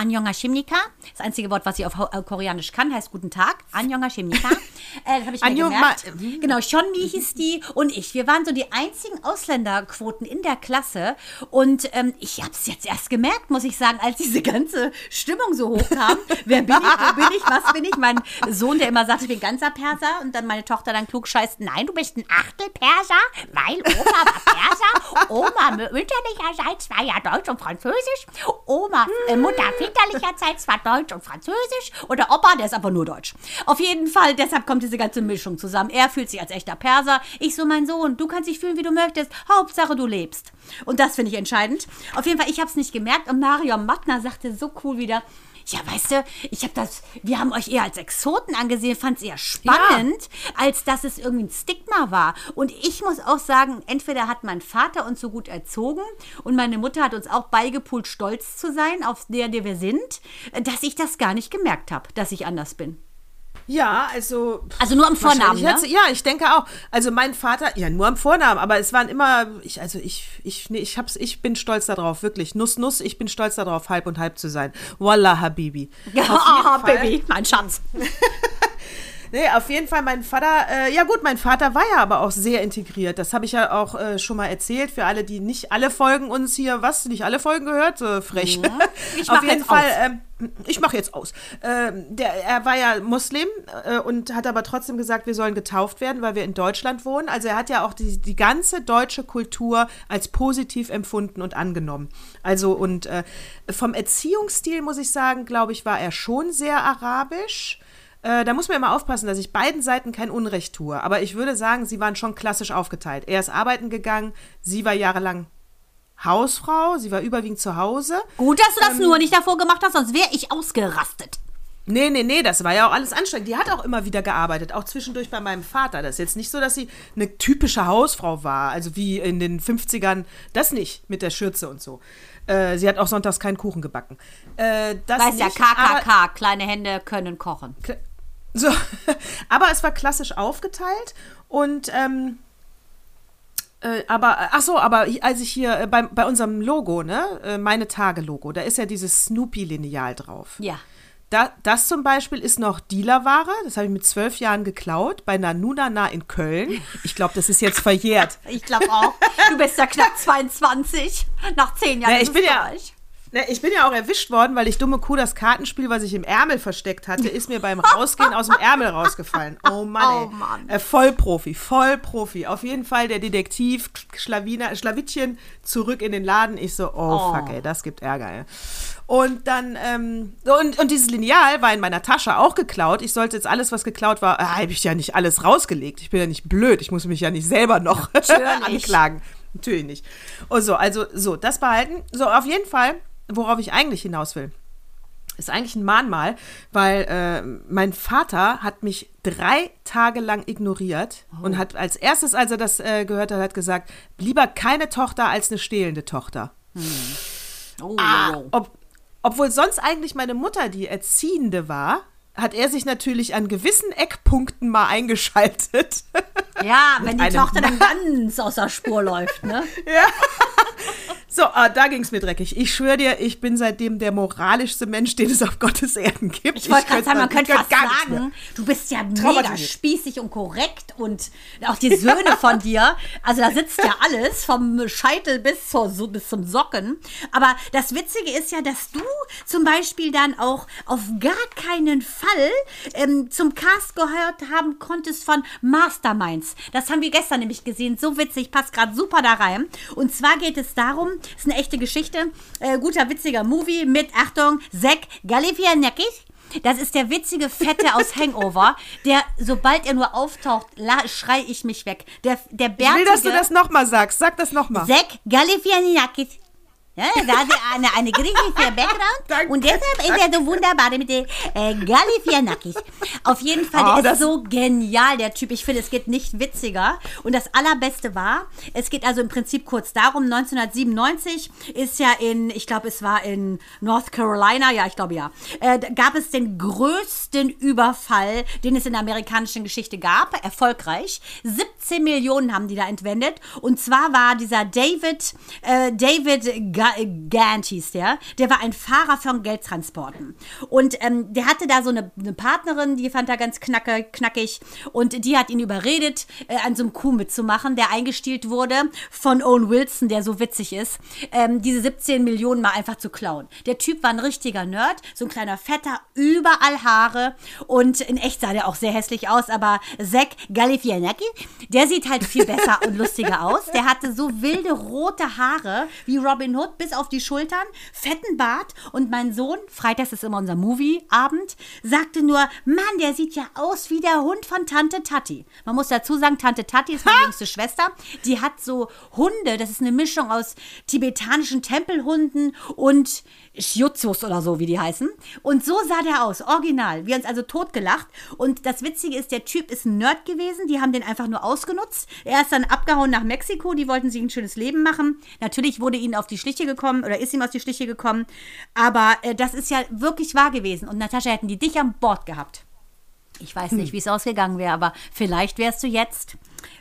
Anjonga Shimnika. Das einzige Wort, was sie auf äh, Koreanisch kann, heißt Guten Tag. Anjonga Shimnika. äh, das habe ich mir Anjong gemerkt. Ma- mhm. Genau, Shonmi hieß die und ich. Wir waren so die einzigen Ausländerquoten in der Klasse. Und ähm, ich habe es jetzt erst gemerkt, muss ich sagen, als diese ganze Stimmung so hochkam. Wer bin ich, wo bin ich, was bin ich? Mein Sohn, der immer sagt, ich bin ganzer Perser. Und dann meine Tochter dann klug scheißt, nein, du bist ein Achtel Perser, weil Oma war Perser. Oma mütterlicherseits war ja Deutsch und Französisch. Oma, äh, Mutter väterlicherseits war Deutsch und Französisch. Und der Opa, der ist aber nur Deutsch. Auf jeden Fall, deshalb kommt diese ganze Mischung zusammen. Er fühlt sich als echter Perser. Ich so, mein Sohn, du kannst dich fühlen, wie du möchtest. Hauptsache, du lebst. Und das finde ich entscheidend. Auf jeden Fall, ich habe es nicht gemerkt. Und Marion Mattner sagte so cool wieder, ja, weißt du, ich habe das, wir haben euch eher als Exoten angesehen, fand es eher spannend, als dass es irgendwie ein Stigma war. Und ich muss auch sagen, entweder hat mein Vater uns so gut erzogen und meine Mutter hat uns auch beigepult, stolz zu sein auf der, der wir sind, dass ich das gar nicht gemerkt habe, dass ich anders bin. Ja, also. Also nur am Vornamen, ne? Ja, ich denke auch. Also mein Vater, ja, nur am Vornamen, aber es waren immer, ich, also ich, ich, nee, ich hab's, ich bin stolz darauf, wirklich. Nuss, Nuss, ich bin stolz darauf, halb und halb zu sein. Wallah, Habibi. Ja, Baby, mein Schatz. Nee, auf jeden Fall mein Vater, äh, ja gut, mein Vater war ja aber auch sehr integriert. Das habe ich ja auch äh, schon mal erzählt. Für alle, die nicht alle Folgen uns hier, was, nicht alle Folgen gehört, äh, frech. Ich auf jeden Fall, ähm, ich mache jetzt aus. Ähm, der, er war ja Muslim äh, und hat aber trotzdem gesagt, wir sollen getauft werden, weil wir in Deutschland wohnen. Also er hat ja auch die, die ganze deutsche Kultur als positiv empfunden und angenommen. Also und äh, vom Erziehungsstil muss ich sagen, glaube ich, war er schon sehr arabisch. Äh, da muss man immer aufpassen, dass ich beiden Seiten kein Unrecht tue. Aber ich würde sagen, sie waren schon klassisch aufgeteilt. Er ist arbeiten gegangen, sie war jahrelang Hausfrau, sie war überwiegend zu Hause. Gut, dass du das Ähm, nur nicht davor gemacht hast, sonst wäre ich ausgerastet. Nee, nee, nee, das war ja auch alles anstrengend. Die hat auch immer wieder gearbeitet, auch zwischendurch bei meinem Vater. Das ist jetzt nicht so, dass sie eine typische Hausfrau war, also wie in den 50ern. Das nicht, mit der Schürze und so. Äh, sie hat auch sonntags keinen Kuchen gebacken. Äh, das Weißt ja, nicht, aber- KKK, kleine Hände können kochen. So, aber es war klassisch aufgeteilt und ähm, äh, aber ach so, aber als ich hier äh, bei, bei unserem Logo, ne, äh, meine Tage Logo, da ist ja dieses Snoopy Lineal drauf. Ja. Da, das zum Beispiel ist noch Dealerware. Das habe ich mit zwölf Jahren geklaut bei Nanunana in Köln. Ich glaube, das ist jetzt verjährt. Ich glaube auch. Du bist ja knapp 22 nach zehn Jahren. Na, ich bin ja- Österreich. Ne, ich bin ja auch erwischt worden, weil ich dumme Kuh das Kartenspiel, was ich im Ärmel versteckt hatte, ist mir beim Rausgehen aus dem Ärmel rausgefallen. Oh Mann, ey. Oh Mann. Äh, Vollprofi, Vollprofi. Auf jeden Fall der Detektiv Schlawiner, Schlawittchen zurück in den Laden. Ich so, oh, Oh. fuck, ey, das gibt Ärger, ey. Und dann, ähm, und, und dieses Lineal war in meiner Tasche auch geklaut. Ich sollte jetzt alles, was geklaut war, äh, habe ich ja nicht alles rausgelegt. Ich bin ja nicht blöd. Ich muss mich ja nicht selber noch anklagen. Natürlich nicht. Und so, also so, das behalten. So, auf jeden Fall, worauf ich eigentlich hinaus will, ist eigentlich ein Mahnmal, weil äh, mein Vater hat mich drei Tage lang ignoriert und hat als erstes, als er das äh, gehört hat, hat gesagt, lieber keine Tochter als eine stehlende Tochter. Oh, Ah, oh. ob, obwohl sonst eigentlich meine Mutter die Erziehende war, hat er sich natürlich an gewissen Eckpunkten mal eingeschaltet. Ja, wenn die Tochter dann ganz aus der Spur läuft, ne? So, ah, da ging es mir dreckig. Ich schwöre dir, ich bin seitdem der moralischste Mensch, den es auf Gottes Erden gibt. Ich wollte gerade sagen, man könnte könnt fast sagen, du bist ja mega spießig und korrekt und auch die Söhne von dir, also da sitzt ja alles, vom Scheitel bis, zur, so- bis zum Socken. Aber das Witzige ist ja, dass du zum Beispiel dann auch auf gar keinen Fall ähm, zum Cast gehört haben konntest von Masterminds. Das haben wir gestern nämlich gesehen, so witzig, passt gerade super da rein. Und zwar geht es darum, ist eine echte Geschichte, äh, guter, witziger Movie mit, Achtung, Zack Galifianakis. Das ist der witzige Fette aus Hangover, der, sobald er nur auftaucht, la- schrei ich mich weg. Der, der Ich will, dass du bärtige das nochmal sagst. Sag das nochmal. Zack Galifianakis. Ja, da hat er eine, eine griechische Background Danke, und deshalb ist er so wunderbar mit den äh, Galifianakis. Auf jeden Fall, der Oh, ist so genial, der Typ. Ich finde, es geht nicht witziger. Und das Allerbeste war, es geht also im Prinzip kurz darum, 1997 ist ja in, ich glaube, es war in North Carolina, ja, ich glaube ja, äh, gab es den größten Überfall, den es in der amerikanischen Geschichte gab, erfolgreich. 17 Millionen haben die da entwendet. Und zwar war dieser David, äh, David Ga Gant hieß der, der war ein Fahrer von Geldtransporten. Und ähm, der hatte da so eine, eine Partnerin, die fand er ganz knacke, knackig. Und die hat ihn überredet, äh, an so einem Coup mitzumachen, der eingestielt wurde von Owen Wilson, der so witzig ist, ähm, diese 17 Millionen mal einfach zu klauen. Der Typ war ein richtiger Nerd, so ein kleiner Fetter, überall Haare. Und in echt sah der auch sehr hässlich aus, aber Zack Galifianakis, der sieht halt viel besser und lustiger aus. Der hatte so wilde rote Haare wie Robin Hood bis auf die Schultern, fetten Bart und mein Sohn, freitags ist immer unser Movieabend, sagte nur, Mann, der sieht ja aus wie der Hund von Tante Tati. Man muss dazu sagen, Tante Tati ist meine jüngste Schwester. Die hat so Hunde, das ist eine Mischung aus tibetanischen Tempelhunden und Shiotsus oder so, wie die heißen. Und so sah der aus, original. Wir haben uns also totgelacht. Und das Witzige ist, der Typ ist ein Nerd gewesen. Die haben den einfach nur ausgenutzt. Er ist dann abgehauen nach Mexiko. Die wollten sich ein schönes Leben machen. Natürlich wurde ihnen auf die Schliche gekommen oder ist ihm auf die Schliche gekommen. Aber äh, das ist ja wirklich wahr gewesen. Und Natascha, hätten die dich an Bord gehabt. Ich weiß nicht, wie es ausgegangen wäre, aber vielleicht wärst du jetzt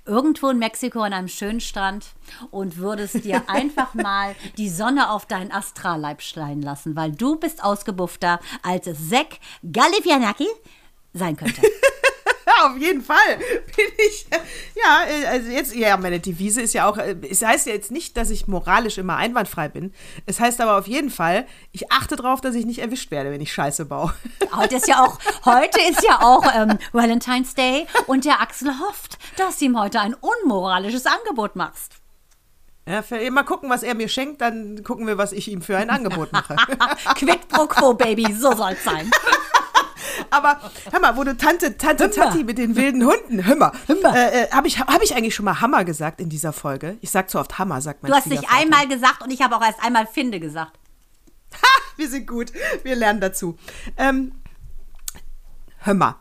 irgendwo in Mexiko an einem schönen Strand und würdest dir einfach mal die Sonne auf deinen Astralleib schleien lassen, weil du bist ausgebuffter, als es Zack Galifianakis sein könnte. Auf jeden Fall bin ich. Ja, äh, also jetzt, ja, meine Devise ist ja auch, äh, es heißt ja jetzt nicht, dass ich moralisch immer einwandfrei bin. Es heißt aber auf jeden Fall, ich achte darauf, dass ich nicht erwischt werde, wenn ich Scheiße baue. Heute ist ja auch, heute ist ja auch ähm, Valentine's Day und der Axel hofft, dass du ihm heute ein unmoralisches Angebot machst. Ja, für, mal gucken, was er mir schenkt, dann gucken wir, was ich ihm für ein Angebot mache. Quid pro quo, Baby, so soll's sein. Aber hör mal, wo du Tante, Tante mal. Tati mit den wilden Hunden, hör mal, äh, äh, habe ich, hab ich eigentlich schon mal Hammer gesagt in dieser Folge? Ich sag zu oft Hammer, sagt mein Du hast nicht Schwiegervater. einmal gesagt und ich habe auch erst einmal Finde gesagt. Wir sind gut, wir lernen dazu. Ähm, Hömmer.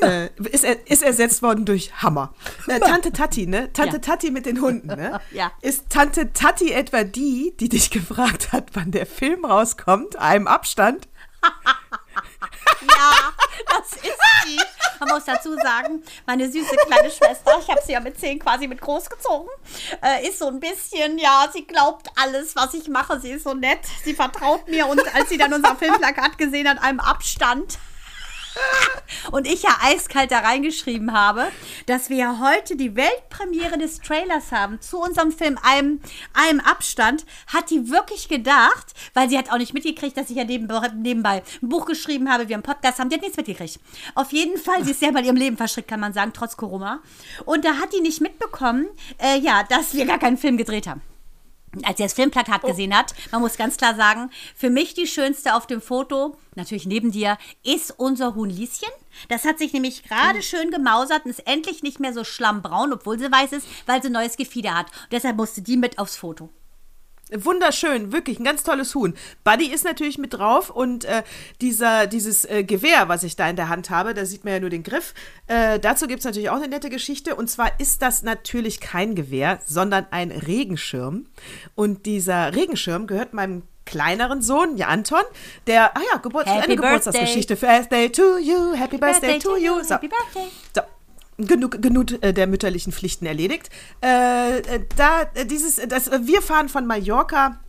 Äh, ist, er, ist ersetzt worden durch Hammer. Äh, Tante Tati, ne? Tante Ja. Tati mit den Hunden, ne? Ja. Ist Tante Tati etwa die, die dich gefragt hat, wann der Film rauskommt? Einem Abstand? Ja, das ist sie. Man muss dazu sagen, meine süße kleine Schwester, ich habe sie ja mit zehn quasi mit großgezogen, äh, ist so ein bisschen, ja, sie glaubt alles, was ich mache. Sie ist so nett, sie vertraut mir und als sie dann unser Filmplakat gesehen hat, einem Abstand. Und ich ja eiskalt da reingeschrieben habe, dass wir ja heute die Weltpremiere des Trailers haben zu unserem Film einem, einem Abstand, hat die wirklich gedacht, weil sie hat auch nicht mitgekriegt, dass ich ja neben, nebenbei ein Buch geschrieben habe, wir einen Podcast haben, die hat nichts mitgekriegt. Auf jeden Fall, sie ist selber in ihrem Leben verstrickt, kann man sagen, trotz Corona. Und da hat die nicht mitbekommen, äh, ja, dass wir gar keinen Film gedreht haben als sie das Filmplakat gesehen hat, man muss ganz klar sagen, für mich die schönste auf dem Foto, natürlich neben dir, ist unser Huhn Lieschen. Das hat sich nämlich gerade schön gemausert und ist endlich nicht mehr so schlammbraun, obwohl sie weiß ist, weil sie neues Gefieder hat. Und deshalb musste die mit aufs Foto. Wunderschön, wirklich ein ganz tolles Huhn. Buddy ist natürlich mit drauf und äh, dieser, dieses äh, Gewehr, was ich da in der Hand habe, da sieht man ja nur den Griff. Äh, dazu gibt es natürlich auch eine nette Geschichte. Und zwar ist das natürlich kein Gewehr, sondern ein Regenschirm. Und dieser Regenschirm gehört meinem kleineren Sohn, ja Anton, der, ah ja, Geburt, Happy eine Geburtstagsgeschichte. Birthday to you, happy birthday, to you. So. Happy Birthday. So. Genug, genug äh, der mütterlichen Pflichten erledigt. Äh, äh, da, dieses, das, wir fahren von Mallorca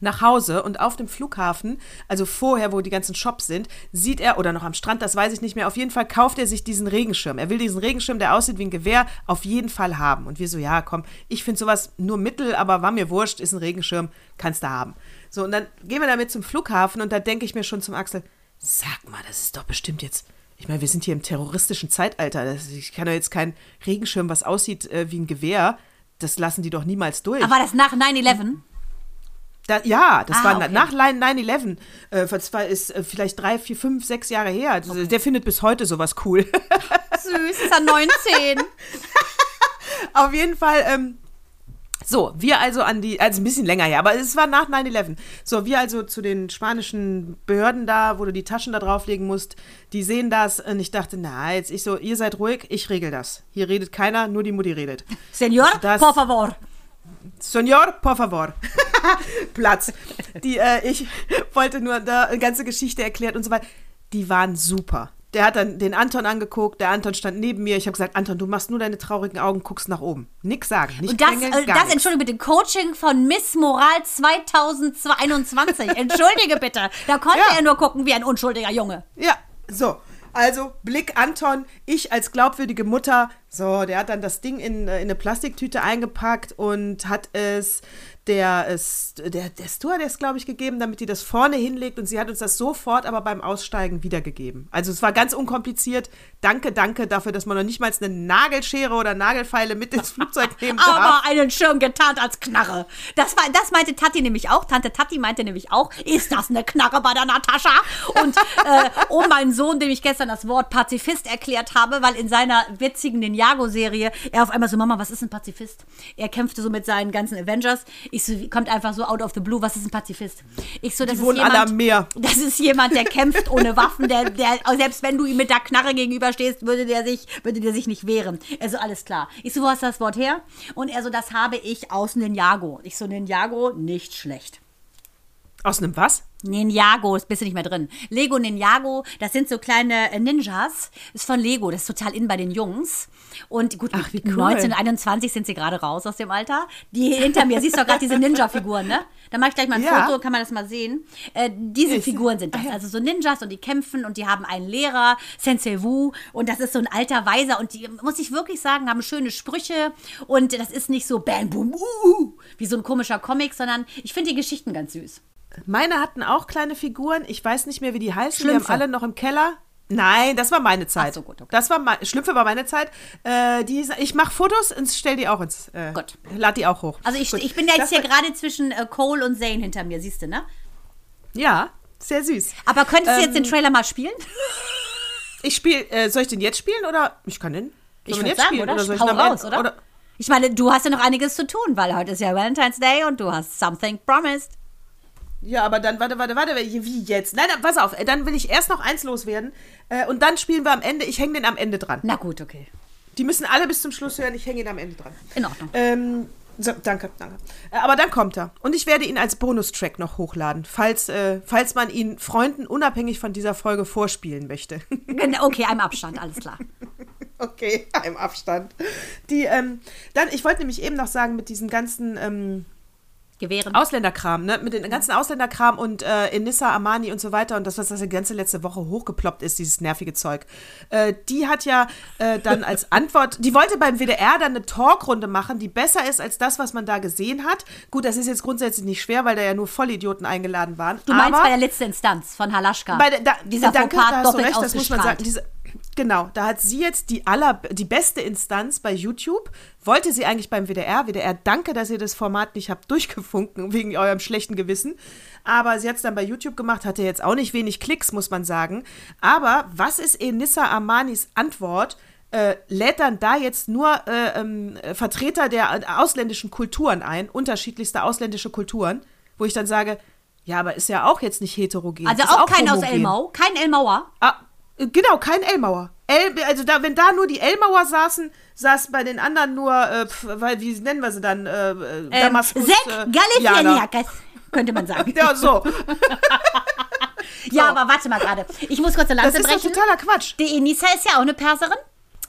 nach Hause und auf dem Flughafen, also vorher, wo die ganzen Shops sind, sieht er, oder noch am Strand, das weiß ich nicht mehr, auf jeden Fall kauft er sich diesen Regenschirm. Er will diesen Regenschirm, der aussieht wie ein Gewehr, auf jeden Fall haben. Und wir so, ja, komm, ich finde sowas nur mittel, aber war mir wurscht, ist ein Regenschirm, kannst du haben. So, und dann gehen wir damit zum Flughafen und da denke ich mir schon zum Axel, sag mal, das ist doch bestimmt jetzt ich meine, wir sind hier im terroristischen Zeitalter. Ich kann doch jetzt keinen Regenschirm, was aussieht äh, wie ein Gewehr. Das lassen die doch niemals durch. Aber das nach 9-11? Da, ja, das Ah, war okay. nach 9-11. Äh, das war, ist äh, vielleicht drei, vier, fünf, sechs Jahre her. Der findet bis heute sowas cool. Süß, ist er 19. Auf jeden Fall, ähm, so, wir also an die, also ein bisschen länger her, aber es war nach 9-11. So, wir also zu den spanischen Behörden da, wo du die Taschen da drauflegen musst, die sehen das und ich dachte, na, jetzt ich so, ihr seid ruhig, ich regel das. Hier redet keiner, nur die Mutti redet. Senor, Das- por favor. Senor, por favor. Platz. Die, äh, ich wollte nur da eine ganze Geschichte erklärt und so weiter. Die waren super. Der hat dann den Anton angeguckt, der Anton stand neben mir. Ich habe gesagt, Anton, du machst nur deine traurigen Augen, guckst nach oben. Nix sagen, nicht Und das, quengeln, äh, das entschuldige bitte, Coaching von Miss Moral 2021. Entschuldige bitte. Da konnte Ja. er nur gucken wie ein unschuldiger Junge. Ja, so. Also, Blick Anton, ich als glaubwürdige Mutter. So, der hat dann das Ding in, äh, in eine Plastiktüte eingepackt und hat es der, der, der Stewardess, glaube ich, gegeben, damit die das vorne hinlegt. Und sie hat uns das sofort aber beim Aussteigen wiedergegeben. Also, es war ganz unkompliziert. Danke, danke dafür, dass man noch nicht mal eine Nagelschere oder Nagelfeile mit ins Flugzeug nehmen darf. Aber einen Schirm getarnt als Knarre. Das, war, das meinte Tati nämlich auch. Tante Tati meinte nämlich auch, ist das eine Knarre bei der Natascha? Und äh, um meinen Sohn, dem ich gestern das Wort Pazifist erklärt habe, weil in seiner witzigen Ninjago-Serie er auf einmal so, Mama, was ist ein Pazifist? Er kämpfte so mit seinen ganzen Avengers. Ich so, kommt einfach so out of the blue, was ist ein Pazifist? Ich so, das Die ist wohnen alle jemand, am Meer. das ist jemand, der kämpft ohne Waffen, der, der, selbst wenn du ihm mit der Knarre gegenüberstehst, würde der sich, würde der sich nicht wehren. Also alles klar. Ich so, wo hast du das Wort her? Und er so, das habe ich aus Ninjago. Ich so, Ninjago, nicht schlecht. Aus einem was? Ninjago, ist bist du nicht mehr drin. Lego Ninjago, das sind so kleine äh, Ninjas. Ist von Lego, das ist total in bei den Jungs. Und gut, Ach, wie cool. 19, 21 sind sie gerade raus aus dem Alter. Die hinter mir, siehst du doch gerade diese Ninja-Figuren, ne? Da mache ich gleich mal ein Ja. Foto, kann man das mal sehen. Äh, diese Ich- Figuren sind das. Also so Ninjas und die kämpfen und die haben einen Lehrer, Sensei Wu. Und das ist so ein alter Weiser. Und die, muss ich wirklich sagen, haben schöne Sprüche. Und das ist nicht so bam, boom, uh, wie so ein komischer Comic, sondern ich finde die Geschichten ganz süß. Meine hatten auch kleine Figuren. Ich weiß nicht mehr, wie die heißen. Die Schlümpfe. haben alle noch im Keller. Nein, das war meine Zeit. Ach so, gut, okay. Das war mein, Schlümpfe war meine Zeit. Äh, die, ich mache Fotos und stell die auch ins. Äh, Gut. Lad die auch hoch. Also ich, Gut. ich bin ja jetzt Das hier gerade zwischen äh, Cole und Zane hinter mir, siehst du, ne? Ja, sehr süß. Aber könntest du jetzt Ähm, den Trailer mal spielen? Ich spiele. Äh, soll ich den jetzt spielen oder? Ich kann den. Ich würde sagen, spielen, oder? soll ich Hau raus, oder? Ich meine, du hast ja noch einiges zu tun, weil heute ist ja Valentine's Day und du hast something promised. Ja, aber dann, warte, warte, warte, wie jetzt? Nein, pass auf, äh, dann will ich erst noch eins loswerden äh, und dann spielen wir am Ende, ich hänge den am Ende dran. Na gut, okay. Die müssen alle bis zum Schluss hören, ich hänge ihn am Ende dran. In Ordnung. Ähm, so, danke, danke. Äh, aber dann kommt er. Und ich werde ihn als Bonustrack noch hochladen, falls, äh, falls man ihn Freunden unabhängig von dieser Folge vorspielen möchte. Okay, einem Abstand, alles klar. okay, im Abstand. Die, ähm, dann, ich wollte nämlich eben noch sagen, mit diesem ganzen ähm, Gewehren. Ausländerkram, ne? Mit den ganzen Ausländerkram und äh, Enissa Armani und so weiter und das, was das die ganze letzte Woche hochgeploppt ist, dieses nervige Zeug. Äh, die hat ja äh, dann als Antwort, die wollte beim WDR dann eine Talkrunde machen, die besser ist als das, was man da gesehen hat. Gut, das ist jetzt grundsätzlich nicht schwer, weil da ja nur Vollidioten eingeladen waren. Du meinst bei der letzten Instanz von Halaschka. bei der, da, Dieser danke, Fauxpas da hast du recht, das muss man sagen. Diese, genau, da hat sie jetzt die aller, die beste Instanz bei YouTube. Wollte sie eigentlich beim WDR. WDR, danke, dass ihr das Format nicht habt durchgefunken, wegen eurem schlechten Gewissen. Aber sie hat es dann bei YouTube gemacht, hatte jetzt auch nicht wenig Klicks, muss man sagen. Aber was ist Enissa Armanis Antwort? Äh, lädt dann da jetzt nur äh, ähm, Vertreter der äh, ausländischen Kulturen ein, unterschiedlichste ausländische Kulturen, wo ich dann sage, ja, aber ist ja auch jetzt nicht heterogen. also ist auch kein aus homogen. Elmau, kein Elmauer. Ah, äh, genau, kein Elmauer. El, also da, wenn da nur die Elmauer saßen, saß bei den anderen nur, äh, weil, wie nennen wir sie dann? Äh, äh, Ähm, Damaskus. Sek äh, Jana. Galifianakis, könnte man sagen. Ja, so. Ja, aber warte mal gerade. Ich muss kurz eine Das Lanze ist doch brechen. totaler Quatsch. Die Enisa ist ja auch eine Perserin.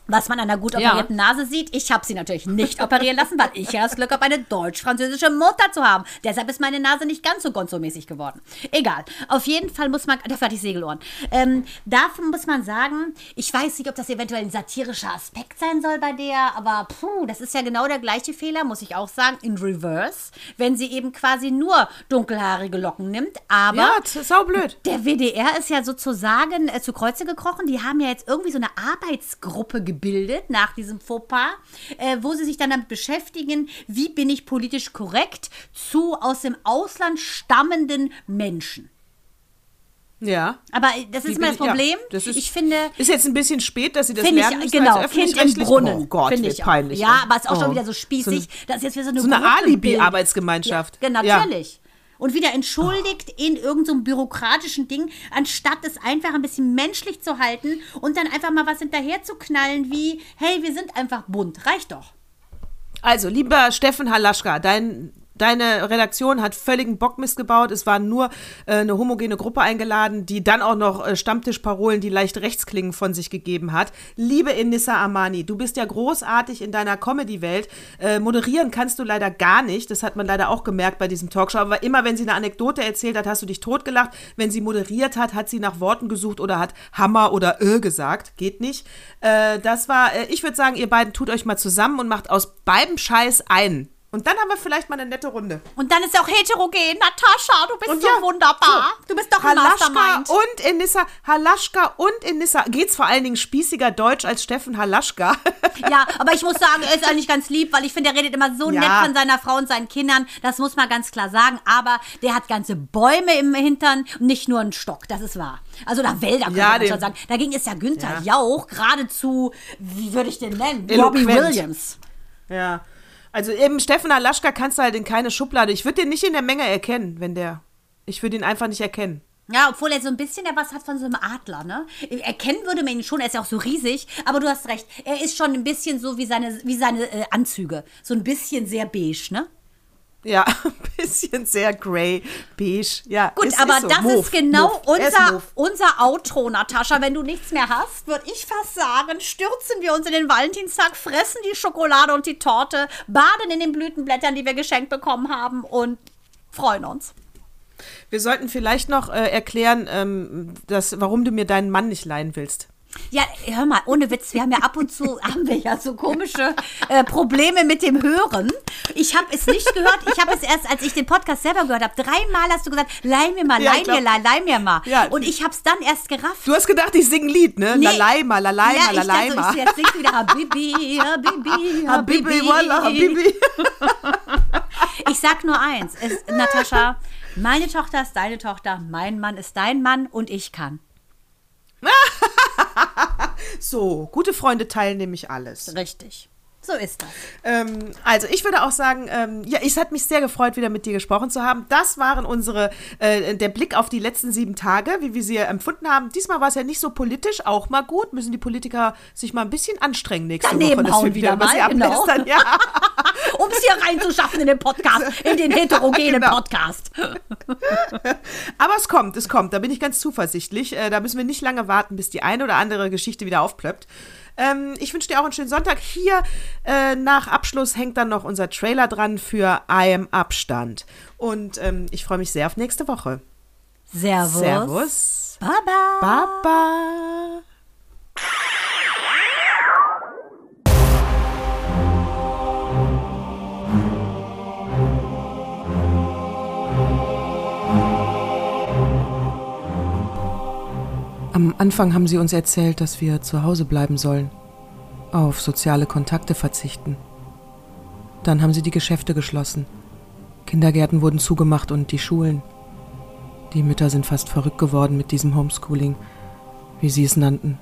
Was man an einer gut Ja. operierten Nase sieht. Ich habe sie natürlich nicht operieren lassen, weil ich ja das Glück habe, eine deutsch-französische Mutter zu haben. Deshalb ist meine Nase nicht ganz so gonzo-mäßig geworden. Egal. Auf jeden Fall muss man, dafür hatte ich Segelohren. Ähm, dafür muss man sagen, ich weiß nicht, ob das eventuell ein satirischer Aspekt sein soll bei der, aber puh, das ist ja genau der gleiche Fehler, muss ich auch sagen, in Reverse, wenn sie eben quasi nur dunkelhaarige Locken nimmt. Aber Ja, saublöd. der WDR ist ja sozusagen äh, zu Kreuze gekrochen. Die haben ja jetzt irgendwie so eine Arbeitsgruppe gebildet, gebildet nach diesem Fauxpas, äh, wo sie sich dann damit beschäftigen, wie bin ich politisch korrekt zu aus dem Ausland stammenden Menschen. Ja. Aber das ist immer das ja, Problem. das ist- ich finde, Ist jetzt ein bisschen spät, dass sie das lernen ich, müssen genau, Kind im? Brunnen. Oh Gott, wie ich peinlich. Ja, aber es ist auch Oh. schon wieder so spießig. So, das ist jetzt wieder so eine so eine Alibi-Arbeitsgemeinschaft. Ja, Ja. natürlich. Und wieder entschuldigt in irgendeinem so bürokratischen Ding, anstatt es einfach ein bisschen menschlich zu halten und dann einfach mal was hinterher zu knallen wie, hey, wir sind einfach bunt. Reicht doch. Also, lieber Steffen Halaschka, dein, deine Redaktion hat völligen Bockmist gebaut. Es war nur äh, eine homogene Gruppe eingeladen, die dann auch noch äh, Stammtischparolen, die leicht rechts klingen, von sich gegeben hat. Liebe Inissa Amani, du bist ja großartig in deiner Comedy-Welt. Äh, moderieren kannst du leider gar nicht. Das hat man leider auch gemerkt bei diesem Talkshow. Aber immer, wenn sie eine Anekdote erzählt hat, hast du dich totgelacht. Wenn sie moderiert hat, hat sie nach Worten gesucht oder hat Hammer oder Ö gesagt. Geht nicht. Äh, das war, äh, ich würde sagen, ihr beiden tut euch mal zusammen und macht aus beidem Scheiß einen. Und dann haben wir vielleicht mal eine nette Runde. Und dann ist er auch heterogen. Natascha, du bist Und so ja, wunderbar. Du bist doch ein Halaschka Mastermind. und Enissa, Halaschka und Enissa. Geht's vor allen Dingen spießiger Deutsch als Steffen Halaschka. Ja, aber ich muss sagen, er ist eigentlich ganz lieb, weil ich finde, er redet immer so Ja. nett von seiner Frau und seinen Kindern. Das muss man ganz klar sagen. Aber der hat ganze Bäume im Hintern und nicht nur einen Stock. Das ist wahr. Also da Wälder, könnte Ja, man schon sagen. Dagegen ist ja Günther Ja. Jauch geradezu, wie würde ich den nennen? Eloquent. Robbie Williams. ja. Also eben Steffen Halaschka kannst du halt in keine Schublade. Ich würde den nicht in der Menge erkennen, wenn der. Ich würde ihn einfach nicht erkennen. Ja, obwohl er so ein bisschen ja was hat von so einem Adler, ne? Erkennen würde man ihn schon, er ist ja auch so riesig, aber du hast recht, er ist schon ein bisschen so wie seine, wie seine äh, Anzüge. So ein bisschen sehr beige, ne? Ja, ein bisschen sehr grey, beige. Ja, Gut, aber so. das Move, ist genau move. Er unser, unser Outro, Natascha. Wenn du nichts mehr hast, würde ich fast sagen, stürzen wir uns in den Valentinstag, fressen die Schokolade und die Torte, baden in den Blütenblättern, die wir geschenkt bekommen haben und freuen uns. Wir sollten vielleicht noch äh, erklären, ähm, dass, warum du mir deinen Mann nicht leihen willst. Ja, hör mal, ohne Witz, wir haben ja ab und zu, haben wir ja so komische äh, Probleme mit dem Hören. Ich habe es nicht gehört, ich habe es erst, als ich den Podcast selber gehört habe, dreimal hast du gesagt, leih mir mal, Ja, leih mir, leih, leih mir mal. Ja. Und ich habe es dann erst gerafft. Du hast gedacht, ich singe ein Lied, ne? Nee. Lalaima, lalaima, ja, ich dachte, lalaima. so, ich, jetzt singst du wieder Habibi, Habibi, Habibi, wallah, Habibi. Ich sag nur eins, es, Natascha, meine Tochter ist deine Tochter, mein Mann ist dein Mann und ich kann. So, gute Freunde teilen nämlich alles. Richtig. So ist das. Ähm, also ich würde auch sagen, ähm, ja, es hat mich sehr gefreut, wieder mit dir gesprochen zu haben. Das waren unsere, äh, der Blick auf die letzten sieben Tage, wie wir sie empfunden haben. Diesmal war es ja nicht so politisch, auch mal gut. Müssen die Politiker sich mal ein bisschen anstrengen nächste Daneben Woche, dass wir wieder wieder mal, genau. Ja. Um es hier reinzuschaffen in den Podcast, in den heterogenen Genau. Podcast. Aber es kommt, es kommt. Da bin ich ganz zuversichtlich. Äh, da müssen wir nicht lange warten, bis die eine oder andere Geschichte wieder aufplöppt. Ähm, ich wünsche dir auch einen schönen Sonntag. Hier äh, nach Abschluss hängt dann noch unser Trailer dran für I Am Abstand. Und ähm, ich freue mich sehr auf nächste Woche. Servus. Servus. Baba. Baba. Am Anfang haben sie uns erzählt, dass wir zu Hause bleiben sollen, auf soziale Kontakte verzichten. Dann haben sie die Geschäfte geschlossen. Kindergärten wurden zugemacht und die Schulen. Die Mütter sind fast verrückt geworden mit diesem Homeschooling, wie sie es nannten.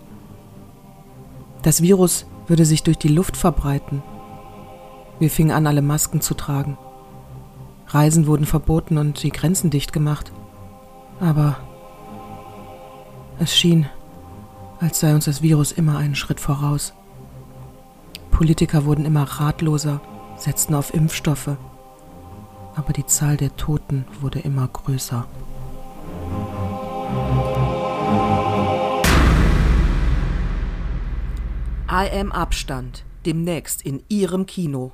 Das Virus würde sich durch die Luft verbreiten. Wir fingen an, alle Masken zu tragen. Reisen wurden verboten und die Grenzen dicht gemacht. Aber es schien, als sei uns das Virus immer einen Schritt voraus. Politiker wurden immer ratloser, setzten auf Impfstoffe. Aber die Zahl der Toten wurde immer größer. I am Abstand. Demnächst in Ihrem Kino.